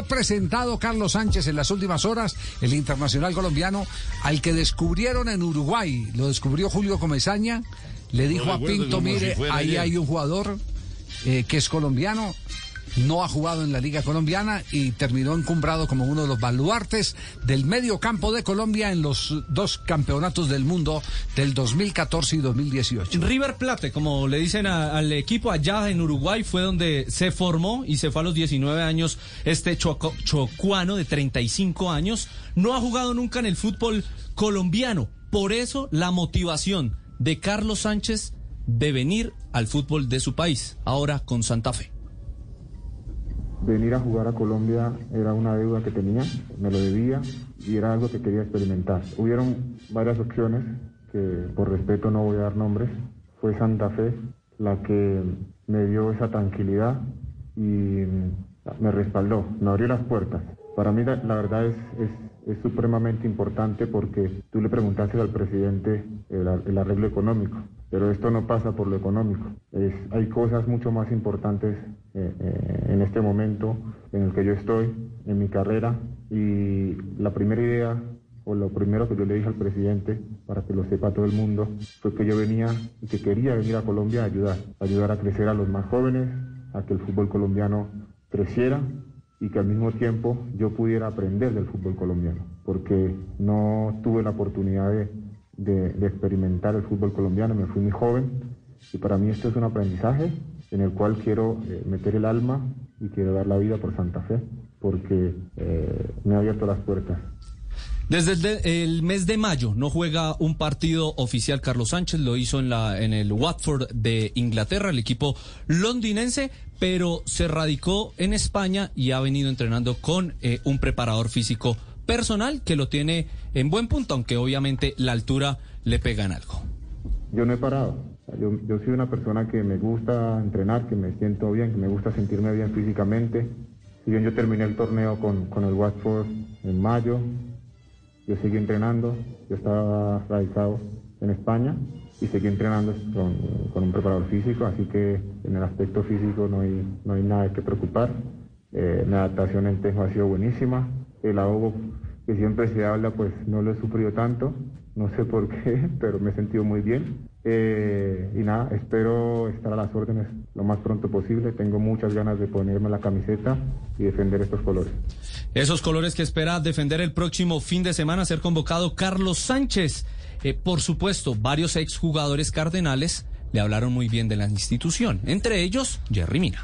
Fue presentado Carlos Sánchez en las últimas horas, el internacional colombiano, al que descubrieron en Uruguay. Lo descubrió Julio Comesaña. Le dijo a Pinto, mire, ahí hay un jugador eh, que es colombiano, no ha jugado en la Liga Colombiana y terminó encumbrado como uno de los baluartes del medio campo de Colombia en los dos campeonatos del mundo del 2014 y 2018. River Plate, como le dicen al equipo allá en Uruguay, fue donde se formó y se fue a los 19 años este chocuano de 35 años. No ha jugado nunca en el fútbol colombiano. Por eso la motivación de Carlos Sánchez de venir al fútbol de su país, ahora con Santa Fe venir a jugar a Colombia era una deuda que tenía, me lo debía y era algo que quería experimentar. Hubieron varias opciones que por respeto no voy a dar nombres. Fue Santa Fe la que me dio esa tranquilidad y me respaldó, me abrió las puertas. Para mí la, verdad es, es, supremamente importante porque tú le preguntaste al presidente el arreglo económico. Pero esto no pasa por lo económico. Es, hay cosas mucho más importantes eh, eh, en este momento en el que yo estoy, en mi carrera. Y la primera idea, o lo primero que yo le dije al presidente, para que lo sepa todo el mundo, fue que yo venía y que quería venir a Colombia a ayudar, ayudar a crecer a los más jóvenes, a que el fútbol colombiano creciera y que al mismo tiempo yo pudiera aprender del fútbol colombiano, porque no tuve la oportunidad de de, experimentar el fútbol colombiano, me fui muy joven y para mí esto es un aprendizaje en el cual quiero eh, meter el alma y quiero dar la vida por Santa Fe, porque eh, me ha abierto las puertas. Desde el, mes de mayo no juega un partido oficial Carlos Sánchez, lo hizo en, la, en el Watford de Inglaterra, el equipo londinense, pero se radicó en España y ha venido entrenando con eh, un preparador físico personal que lo tiene en buen punto, aunque obviamente la altura le pega en algo. Yo no he parado. Yo, soy una persona que me gusta entrenar, que me siento bien, que me gusta sentirme bien físicamente. Si bien yo terminé el torneo con, con el Watford en mayo, yo seguí entrenando, yo estaba radicado en España y seguí entrenando con, con, un preparador físico, así que en el aspecto físico no hay, no hay nada que preocupar. Eh, mi adaptación en Tejo ha sido buenísima, el ahogo que siempre se habla, pues no lo he sufrido tanto, no sé por qué, pero me he sentido muy bien. Eh, y nada, espero estar a las órdenes lo más pronto posible. Tengo muchas ganas de ponerme la camiseta y defender estos colores. Esos colores que espera defender el próximo fin de semana, ser convocado Carlos Sánchez. Eh, por supuesto, varios exjugadores cardenales le hablaron muy bien de la institución, entre ellos Jerry Mina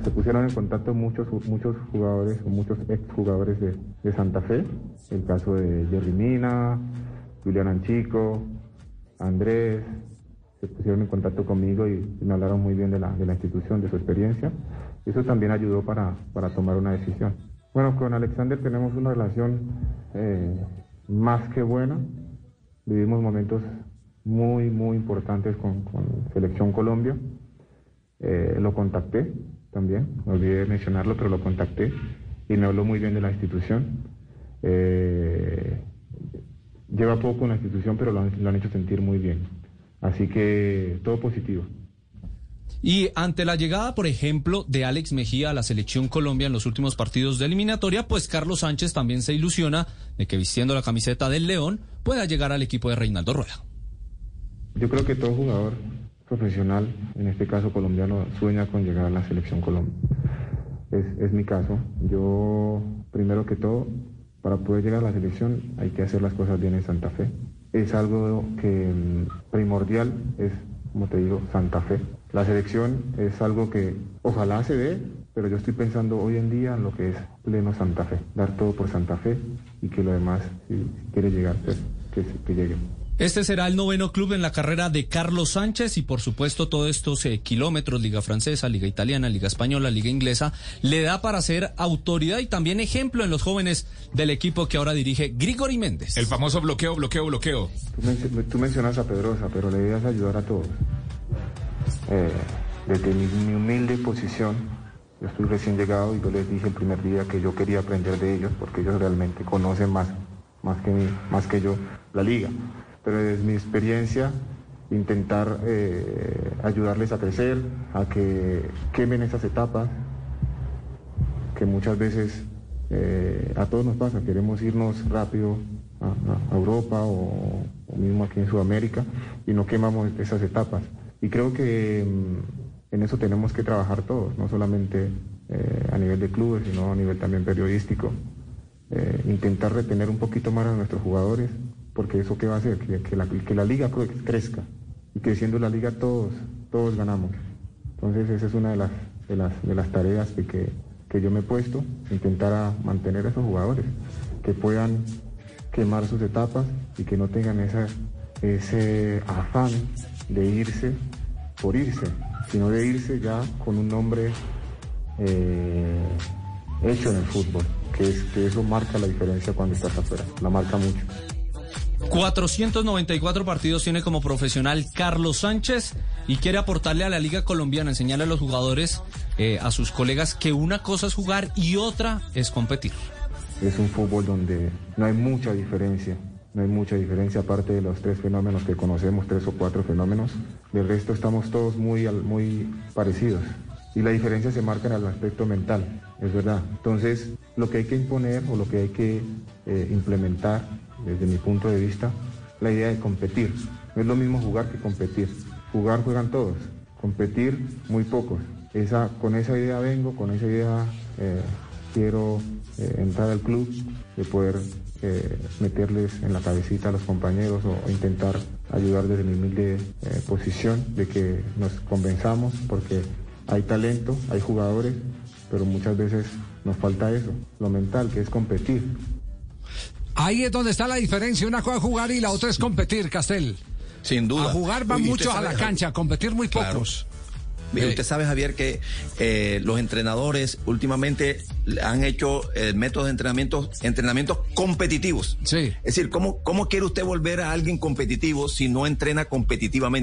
se pusieron en contacto muchos, muchos jugadores muchos exjugadores de, de Santa Fe, el caso de Jerry Mina, Julián Anchico, Andrés, se pusieron en contacto conmigo y, me hablaron muy bien de la, de la, institución, de su experiencia. Eso también ayudó para, para, tomar una decisión. Bueno, con Alexander tenemos una relación eh, más que buena. Vivimos momentos muy, muy importantes con, con Selección Colombia. Eh, lo contacté, también, no olvidé mencionarlo, pero lo contacté y me habló muy bien de la institución. Eh, lleva poco en la institución, pero lo han, hecho sentir muy bien. Así que todo positivo. Y ante la llegada, por ejemplo, de Alex Mejía a la selección Colombia en los últimos partidos de eliminatoria, pues Carlos Sánchez también se ilusiona de que vistiendo la camiseta del León pueda llegar al equipo de Reinaldo Rueda. Yo creo que todo jugador profesional, en este caso colombiano, sueña con llegar a la selección Colombia. Es, es mi caso. Yo, primero que todo, para poder llegar a la selección hay que hacer las cosas bien en Santa Fe. Es algo que mm, primordial es, como te digo, Santa Fe. La selección es algo que ojalá se dé, pero yo estoy pensando hoy en día en lo que es pleno Santa Fe. Dar todo por Santa Fe y que lo demás, si quiere llegar, pues, que, que llegue. Este será el noveno club en la carrera de Carlos Sánchez y por supuesto todos estos eh, kilómetros, Liga Francesa, Liga Italiana, Liga Española, Liga Inglesa, le da para ser autoridad y también ejemplo en los jóvenes del equipo que ahora dirige Grigori Méndez. El famoso bloqueo, bloqueo, bloqueo. Tú, mencionas a Pedrosa, pero la idea es ayudar a todos. Eh, desde mi, humilde posición, yo estoy recién llegado y yo les dije el primer día que yo quería aprender de ellos porque ellos realmente conocen más, más que, mí, más que yo la liga pero desde mi experiencia intentar eh, ayudarles a crecer, a que quemen esas etapas que muchas veces eh, a todos nos pasa, queremos irnos rápido a, Europa o, mismo aquí en Sudamérica y no quemamos esas etapas. Y creo que mm, en eso tenemos que trabajar todos, no solamente eh, a nivel de clubes, sino a nivel también periodístico. Eh, intentar retener un poquito más a nuestros jugadores, porque eso qué va a hacer, que, la, que la liga crezca. Y creciendo la liga todos, todos ganamos. Entonces esa es una de las, de las, de las tareas que que yo me he puesto, intentar mantener a esos jugadores, que puedan quemar sus etapas y que no tengan esa, ese afán de irse por irse, sino de irse ya con un nombre eh, hecho en el fútbol, que, es, que eso marca la diferencia cuando estás afuera, la marca mucho. 494 partidos tiene como profesional Carlos Sánchez y quiere aportarle a la Liga Colombiana, enseñarle a los jugadores, eh, a sus colegas, que una cosa es jugar y otra es competir. Es un fútbol donde no hay mucha diferencia, no hay mucha diferencia aparte de los tres fenómenos que conocemos, tres o cuatro fenómenos. Del resto estamos todos muy, muy parecidos y la diferencia se marca en el aspecto mental, es verdad. Entonces, lo que hay que imponer o lo que hay que eh, implementar desde mi punto de vista, la idea de competir. No es lo mismo jugar que competir. Jugar juegan todos, competir muy pocos. Esa, con esa idea vengo, con esa idea eh, quiero eh, entrar al club, de poder eh, meterles en la cabecita a los compañeros o, intentar ayudar desde mi humilde posición de que nos convenzamos porque hay talento, hay jugadores, pero muchas veces nos falta eso, lo mental, que es competir. Ahí es donde está la diferencia. Una cosa es jugar y la otra es competir, Castel. Sin duda. A jugar van muchos a la cancha, a competir muy pocos. usted sabe, Javier, que eh, los entrenadores últimamente han hecho eh, métodos de entrenamiento, entrenamientos competitivos. Sí. Es decir, ¿cómo, ¿cómo quiere usted volver a alguien competitivo si no entrena competitivamente?